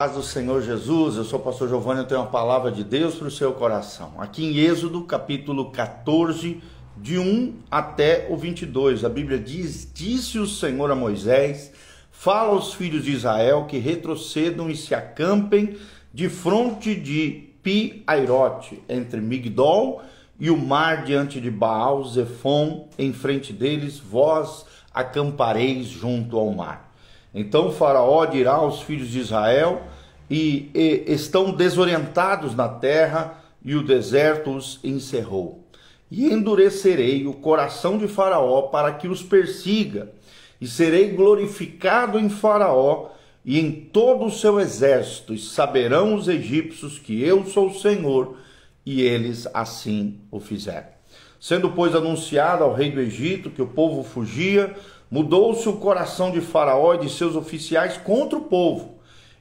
Paz do Senhor Jesus, eu sou o pastor Giovanni, eu tenho uma palavra de Deus para o seu coração. Aqui em Êxodo, capítulo 14, de 1 até o 22, a Bíblia diz: Disse o Senhor a Moisés: Fala aos filhos de Israel que retrocedam e se acampem de fronte de Pi-Airote, entre Migdol e o mar diante de Baal Zephon, em frente deles, vós acampareis junto ao mar. Então Faraó dirá aos filhos de Israel: e, e estão desorientados na terra, e o deserto os encerrou. E endurecerei o coração de Faraó para que os persiga, e serei glorificado em Faraó e em todo o seu exército, e saberão os egípcios que eu sou o Senhor, e eles assim o fizeram. Sendo, pois, anunciado ao rei do Egito que o povo fugia, mudou-se o coração de Faraó e de seus oficiais contra o povo,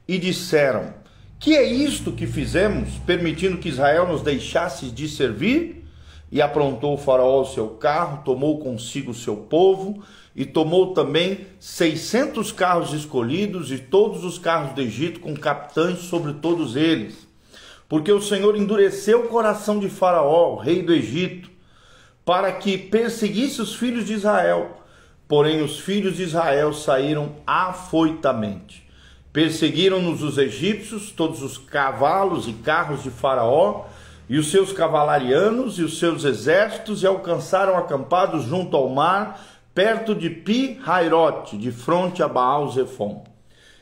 e disseram: Que é isto que fizemos, permitindo que Israel nos deixasse de servir? E aprontou o Faraó o seu carro, tomou consigo o seu povo, e tomou também seiscentos carros escolhidos e todos os carros do Egito, com capitães sobre todos eles. Porque o Senhor endureceu o coração de Faraó, rei do Egito, para que perseguisse os filhos de Israel. Porém, os filhos de Israel saíram afoitamente. Perseguiram-nos os egípcios, todos os cavalos e carros de Faraó, e os seus cavalarianos e os seus exércitos, e alcançaram acampados junto ao mar, perto de Pi-Hairote, de fronte a Baal-Zephon.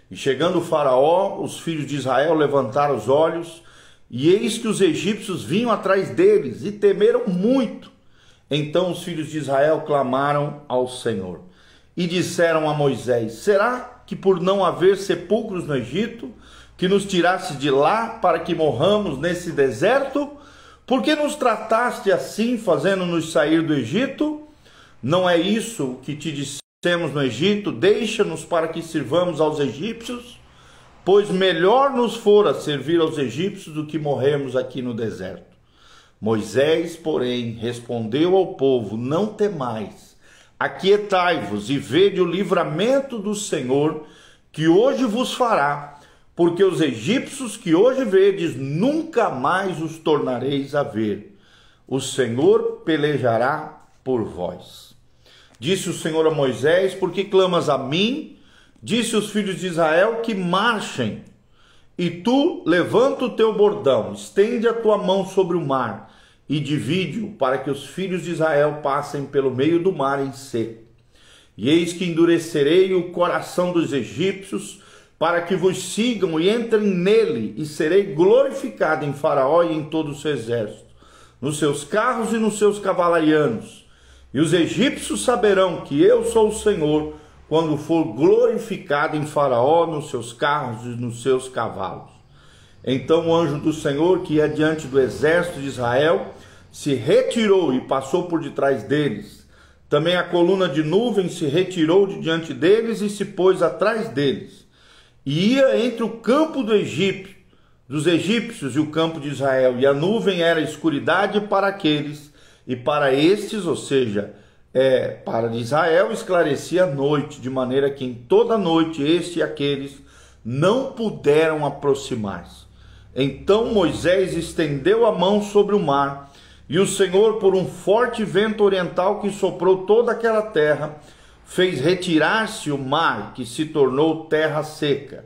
E chegando o Faraó, os filhos de Israel levantaram os olhos, e eis que os egípcios vinham atrás deles, e temeram muito. Então os filhos de Israel clamaram ao Senhor e disseram a Moisés: Será que por não haver sepulcros no Egito, que nos tiraste de lá para que morramos nesse deserto? Por que nos trataste assim, fazendo-nos sair do Egito? Não é isso que te dissemos no Egito? Deixa-nos para que sirvamos aos egípcios? Pois melhor nos fora servir aos egípcios do que morrermos aqui no deserto. Moisés, porém, respondeu ao povo: Não temais, aquietai-vos e vede o livramento do Senhor, que hoje vos fará, porque os egípcios que hoje vedes, nunca mais os tornareis a ver. O Senhor pelejará por vós. Disse o Senhor a Moisés: Por que clamas a mim? Disse os filhos de Israel que marchem e tu levanta o teu bordão, estende a tua mão sobre o mar e divide-o, para que os filhos de Israel passem pelo meio do mar em seco. E eis que endurecerei o coração dos egípcios, para que vos sigam e entrem nele, e serei glorificado em Faraó e em todo o seu exército, nos seus carros e nos seus cavalarianos. E os egípcios saberão que eu sou o Senhor quando for glorificado em Faraó, nos seus carros e nos seus cavalos. Então o anjo do Senhor, que ia diante do exército de Israel, se retirou e passou por detrás deles. Também a coluna de nuvem se retirou de diante deles e se pôs atrás deles. E ia entre o campo do Egito, dos egípcios e o campo de Israel, e a nuvem era escuridade para aqueles, e para estes, ou seja, é, para Israel esclarecia a noite, de maneira que em toda noite este e aqueles não puderam aproximar-se. Então Moisés estendeu a mão sobre o mar, e o Senhor, por um forte vento oriental que soprou toda aquela terra, fez retirar-se o mar, que se tornou terra seca,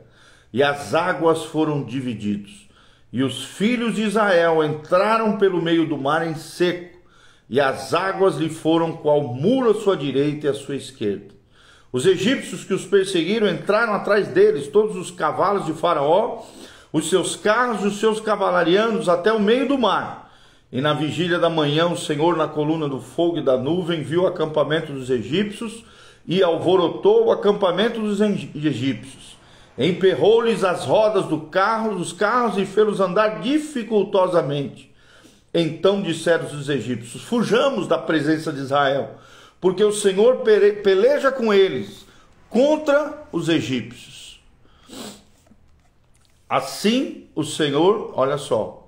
e as águas foram divididos. E os filhos de Israel entraram pelo meio do mar em seco, e as águas lhe foram qual muro à sua direita e à sua esquerda. Os egípcios que os perseguiram entraram atrás deles, todos os cavalos de Faraó, os seus carros e os seus cavalarianos até o meio do mar. E na vigília da manhã, o Senhor, na coluna do fogo e da nuvem, viu o acampamento dos egípcios e alvorotou o acampamento dos egípcios. Emperrou-lhes as rodas do carro, dos carros e fê-los andar dificultosamente. Então disseram os egípcios: Fujamos da presença de Israel, porque o Senhor peleja com eles contra os egípcios. Assim o Senhor, olha só,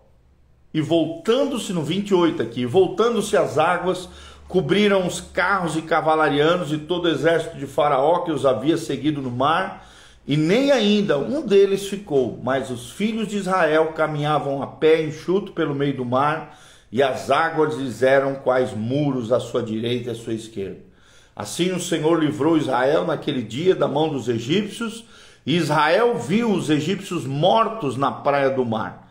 e voltando-se no 28 aqui, voltando-se as águas, cobriram os carros e cavalarianos e todo o exército de Faraó que os havia seguido no mar, e nem ainda um deles ficou, mas os filhos de Israel caminhavam a pé enxuto pelo meio do mar, e as águas lhes eram quais muros à sua direita e à sua esquerda. Assim o Senhor livrou Israel naquele dia da mão dos egípcios, e Israel viu os egípcios mortos na praia do mar.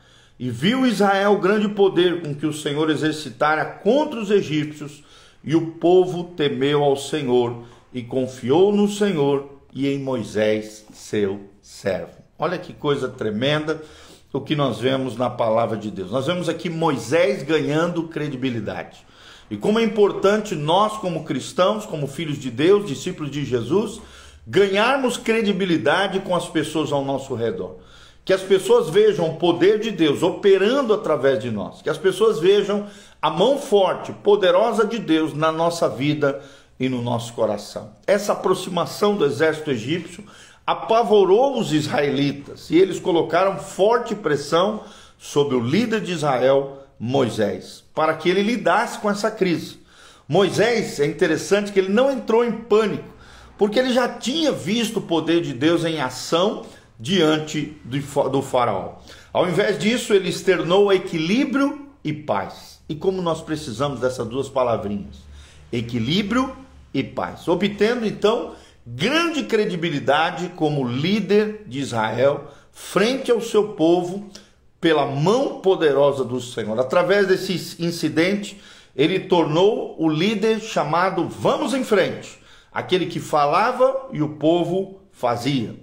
E viu Israel o grande poder com que o Senhor exercitara contra os egípcios, e o povo temeu ao Senhor e confiou no Senhor e em Moisés, seu servo. Olha que coisa tremenda o que nós vemos na palavra de Deus. Nós vemos aqui Moisés ganhando credibilidade. E como é importante nós, como cristãos, como filhos de Deus, discípulos de Jesus, ganharmos credibilidade com as pessoas ao nosso redor. Que as pessoas vejam o poder de Deus operando através de nós. Que as pessoas vejam a mão forte, poderosa de Deus na nossa vida e no nosso coração. Essa aproximação do exército egípcio apavorou os israelitas e eles colocaram forte pressão sobre o líder de Israel, Moisés, para que ele lidasse com essa crise. Moisés, é interessante que ele não entrou em pânico, porque ele já tinha visto o poder de Deus em ação diante do faraó. Ao invés disso, ele externou equilíbrio e paz. E como nós precisamos dessas duas palavrinhas: equilíbrio e paz, obtendo então grande credibilidade como líder de Israel frente ao seu povo pela mão poderosa do Senhor. Através desse incidente, ele tornou o líder chamado Vamos em Frente, aquele que falava e o povo fazia,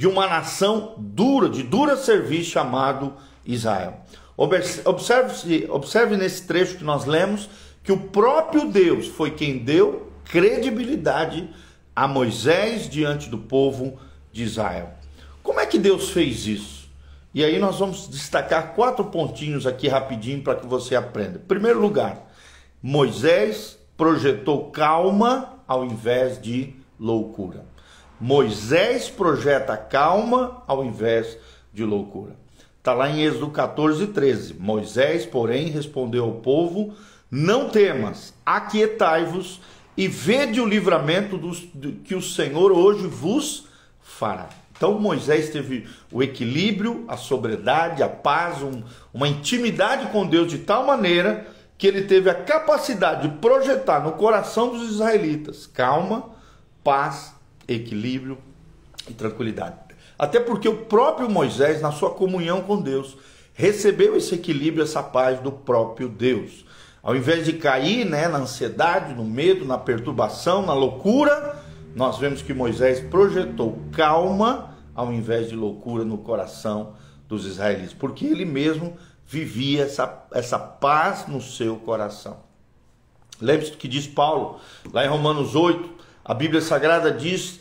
de uma nação dura, de dura serviço chamado Israel. Observe, observe nesse trecho que nós lemos que o próprio Deus foi quem deu credibilidade a Moisés diante do povo de Israel. Como é que Deus fez isso? E aí nós vamos destacar quatro pontinhos aqui rapidinho para que você aprenda. Em primeiro lugar, Moisés projetou calma ao invés de loucura. Moisés projeta calma ao invés de loucura. Está lá em Êxodo 14, 13. Moisés, porém, respondeu ao povo: Não temas, aquietai-vos e vede o livramento dos, do, que o Senhor hoje vos fará. Então Moisés teve o equilíbrio, a sobriedade, a paz, um, uma intimidade com Deus de tal maneira que ele teve a capacidade de projetar no coração dos israelitas calma, paz, equilíbrio e tranquilidade. Até porque o próprio Moisés, na sua comunhão com Deus, recebeu esse equilíbrio, essa paz do próprio Deus. Ao invés de cair né, na ansiedade, no medo, na perturbação, na loucura, nós vemos que Moisés projetou calma ao invés de loucura no coração dos israelitas, porque ele mesmo vivia essa, essa paz no seu coração. Lembre-se do que diz Paulo, lá em Romanos 8, a Bíblia Sagrada diz: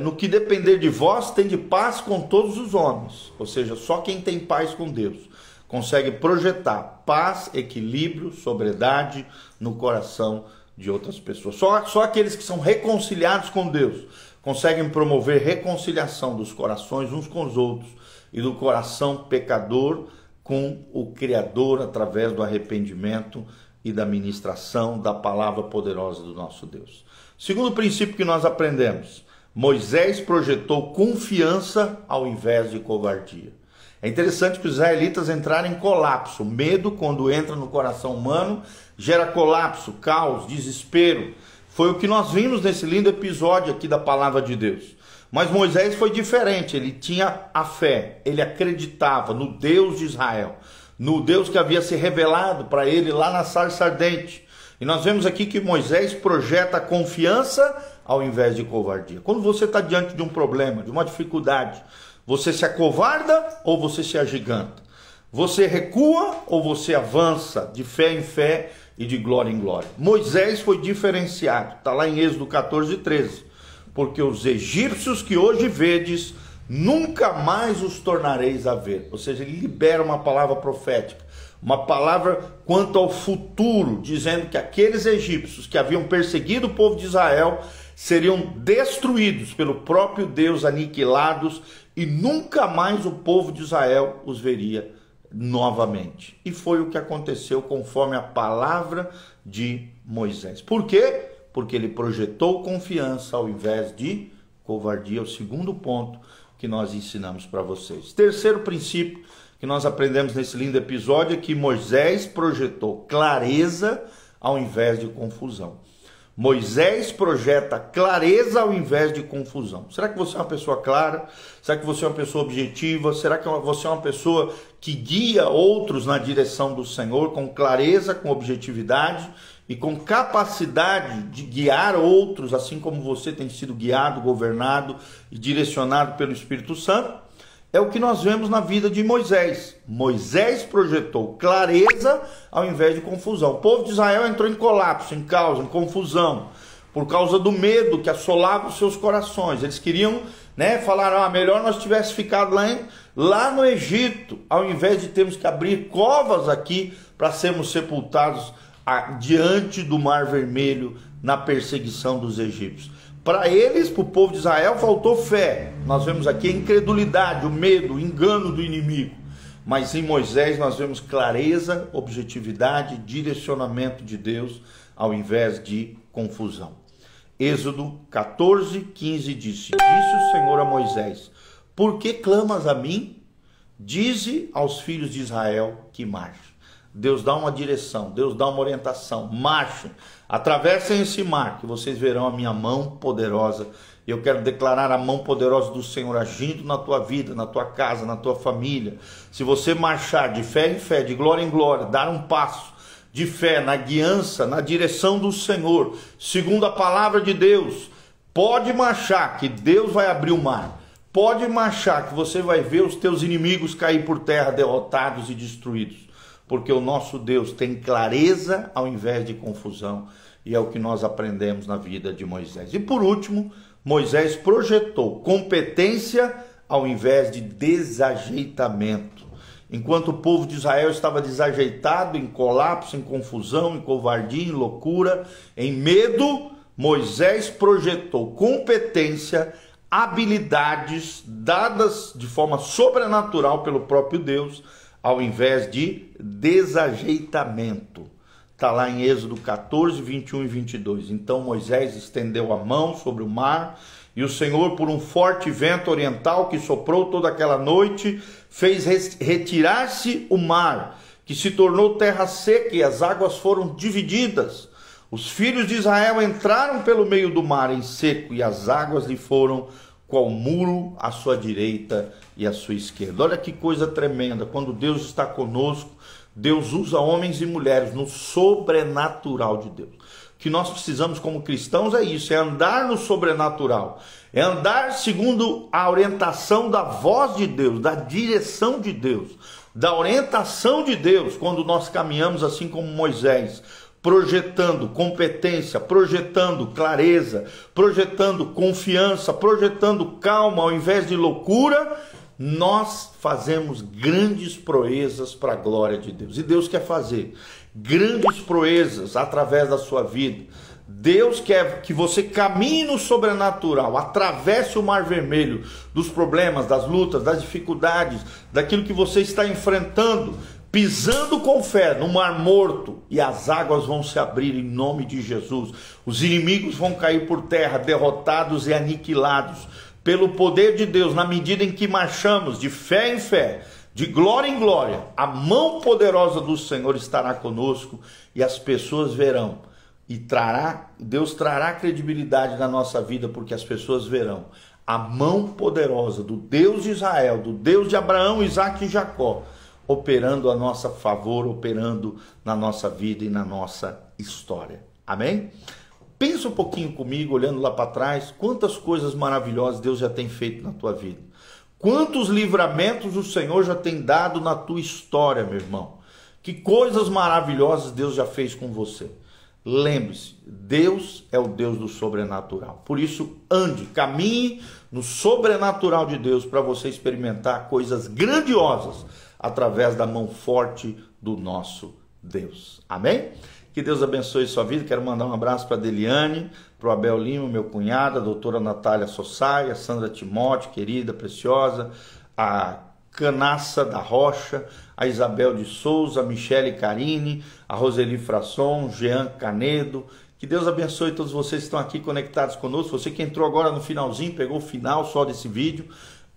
no que depender de vós, tem de paz com todos os homens, ou seja, só quem tem paz com Deus consegue projetar paz, equilíbrio, sobriedade no coração de outras pessoas. Só, só aqueles que são reconciliados com Deus conseguem promover reconciliação dos corações uns com os outros e do coração pecador com o Criador através do arrependimento e da ministração da palavra poderosa do nosso Deus. Segundo princípio que nós aprendemos, Moisés projetou confiança ao invés de covardia. É interessante que os israelitas entraram em colapso. Medo, quando entra no coração humano, gera colapso, caos, desespero. Foi o que nós vimos nesse lindo episódio aqui da palavra de Deus. Mas Moisés foi diferente, ele tinha a fé, ele acreditava no Deus de Israel, no Deus que havia se revelado para ele lá na sarça ardente. E nós vemos aqui que Moisés projeta confiança ao invés de covardia. Quando você está diante de um problema, de uma dificuldade, você se acovarda ou você se agiganta? Você recua ou você avança de fé em fé e de glória em glória? Moisés foi diferenciado, está lá em Êxodo 14, 13. Porque os egípcios que hoje vedes, nunca mais os tornareis a ver. Ou seja, ele libera uma palavra profética, uma palavra quanto ao futuro, dizendo que aqueles egípcios que haviam perseguido o povo de Israel seriam destruídos pelo próprio Deus, aniquilados e nunca mais o povo de Israel os veria novamente. E foi o que aconteceu conforme a palavra de Moisés. Por quê? Porque ele projetou confiança ao invés de covardia. O segundo ponto que nós ensinamos para vocês. Terceiro princípio que nós aprendemos nesse lindo episódio é que Moisés projetou clareza ao invés de confusão. Moisés projeta clareza ao invés de confusão. Será que você é uma pessoa clara? Será que você é uma pessoa objetiva? Será que você é uma pessoa que guia outros na direção do Senhor com clareza, com objetividade e com capacidade de guiar outros, assim como você tem sido guiado, governado e direcionado pelo Espírito Santo? É o que nós vemos na vida de Moisés. Moisés projetou clareza ao invés de confusão. O povo de Israel entrou em colapso, em caos, em confusão, por causa do medo que assolava os seus corações. Eles queriam, né, falar, ah, melhor nós tivéssemos ficado lá, em, lá no Egito, ao invés de termos que abrir covas aqui para sermos sepultados a, diante do Mar Vermelho na perseguição dos egípcios. Para eles, para o povo de Israel, faltou fé. Nós vemos aqui a incredulidade, o medo, o engano do inimigo. Mas em Moisés nós vemos clareza, objetividade, direcionamento de Deus, ao invés de confusão. Êxodo 14, 15 disse: Disse o Senhor a Moisés: Por que clamas a mim? Dize aos filhos de Israel que marchem. Deus dá uma direção, Deus dá uma orientação. Marchem, atravessem esse mar, que vocês verão a minha mão poderosa. Eu quero declarar a mão poderosa do Senhor agindo na tua vida, na tua casa, na tua família. Se você marchar de fé em fé, de glória em glória, dar um passo de fé na guiança, na direção do Senhor, segundo a palavra de Deus, pode marchar, que Deus vai abrir o mar. Pode marchar, que você vai ver os teus inimigos cair por terra, derrotados e destruídos porque o nosso Deus tem clareza ao invés de confusão, e é o que nós aprendemos na vida de Moisés. E por último, Moisés projetou competência ao invés de desajeitamento. Enquanto o povo de Israel estava desajeitado, em colapso, em confusão, em covardia, em loucura, em medo, Moisés projetou competência, habilidades dadas de forma sobrenatural pelo próprio Deus ao invés de desajeitamento. Está lá em Êxodo 14, 21 e 22. Então Moisés estendeu a mão sobre o mar, e o Senhor, por um forte vento oriental que soprou toda aquela noite, fez retirar-se o mar, que se tornou terra seca, e as águas foram divididas. Os filhos de Israel entraram pelo meio do mar em seco, e as águas lhe foram qual muro à sua direita e à sua esquerda. Olha que coisa tremenda, quando Deus está conosco, Deus usa homens e mulheres no sobrenatural de Deus. O que nós precisamos como cristãos é isso, é andar no sobrenatural, é andar segundo a orientação da voz de Deus, da direção de Deus, da orientação de Deus, quando nós caminhamos assim como Moisés projetando competência, projetando clareza, projetando confiança, projetando calma ao invés de loucura, nós fazemos grandes proezas para a glória de Deus. E Deus quer fazer grandes proezas através da sua vida. Deus quer que você caminhe no sobrenatural, atravesse o mar vermelho dos problemas, das lutas, das dificuldades, daquilo que você está enfrentando, pisando com fé no mar morto, e as águas vão se abrir em nome de Jesus. Os inimigos vão cair por terra, derrotados e aniquilados pelo poder de Deus, na medida em que marchamos de fé em fé, de glória em glória. A mão poderosa do Senhor estará conosco e as pessoas verão e trará, Deus trará credibilidade na nossa vida porque as pessoas verão a mão poderosa do Deus de Israel, do Deus de Abraão, Isaac e Jacó operando a nosso favor, operando na nossa vida e na nossa história. Amém? Pensa um pouquinho comigo, olhando lá para trás, quantas coisas maravilhosas Deus já tem feito na tua vida. Quantos livramentos o Senhor já tem dado na tua história, meu irmão. Que coisas maravilhosas Deus já fez com você. Lembre-se, Deus é o Deus do sobrenatural. Por isso, ande, caminhe no sobrenatural de Deus para você experimentar coisas grandiosas através da mão forte do nosso Deus. Amém? Que Deus abençoe sua vida. Quero mandar um abraço para a Deliane, para o Abel Lima, meu cunhado, a doutora Natália Sossai, a Sandra Timote, querida, preciosa, a Canaça da Rocha, a Isabel de Souza, a Michele Carine, a Roseli Frasson, Jean Canedo. Que Deus abençoe todos vocês que estão aqui conectados conosco. Você que entrou agora no finalzinho, pegou o final só desse vídeo.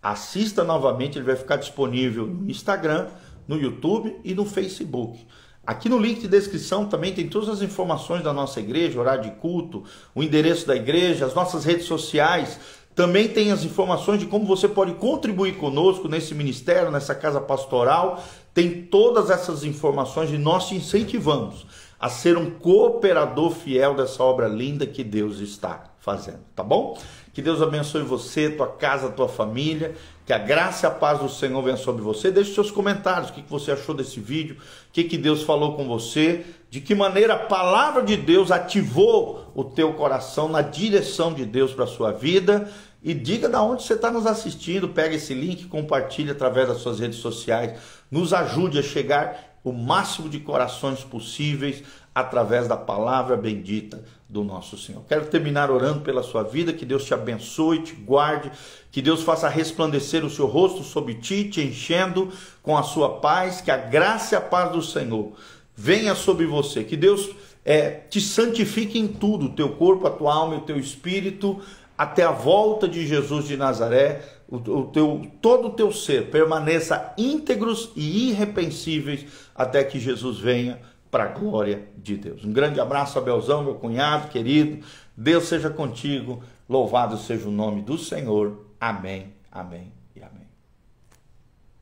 Assista novamente, ele vai ficar disponível no Instagram, no YouTube e no Facebook. Aqui no link de descrição também tem todas as informações da nossa igreja, horário de culto, o endereço da igreja, as nossas redes sociais. Também tem as informações de como você pode contribuir conosco nesse ministério, nessa casa pastoral. Tem todas essas informações e nós te incentivamos a ser um cooperador fiel dessa obra linda que Deus está fazendo, tá bom? Que Deus abençoe você, tua casa, tua família. Que a graça e a paz do Senhor venha sobre você. Deixe seus comentários. O que você achou desse vídeo? O que Deus falou com você? De que maneira a palavra de Deus ativou o teu coração na direção de Deus para a sua vida? E diga da onde você está nos assistindo. Pega esse link, compartilhe através das suas redes sociais. Nos ajude a chegar o máximo de corações possíveis através da palavra bendita do nosso Senhor. Quero terminar orando pela sua vida, que Deus te abençoe, te guarde, que Deus faça resplandecer o seu rosto sobre ti, te enchendo com a sua paz, que a graça e a paz do Senhor venha sobre você, que Deus é, te santifique em tudo, o teu corpo, a tua alma e o teu espírito, até a volta de Jesus de Nazaré, o, o teu, todo o teu ser permaneça íntegros e irrepreensíveis até que Jesus venha para a glória de Deus. Um grande abraço, Abelzão, meu cunhado querido. Deus seja contigo. Louvado seja o nome do Senhor. Amém. Amém.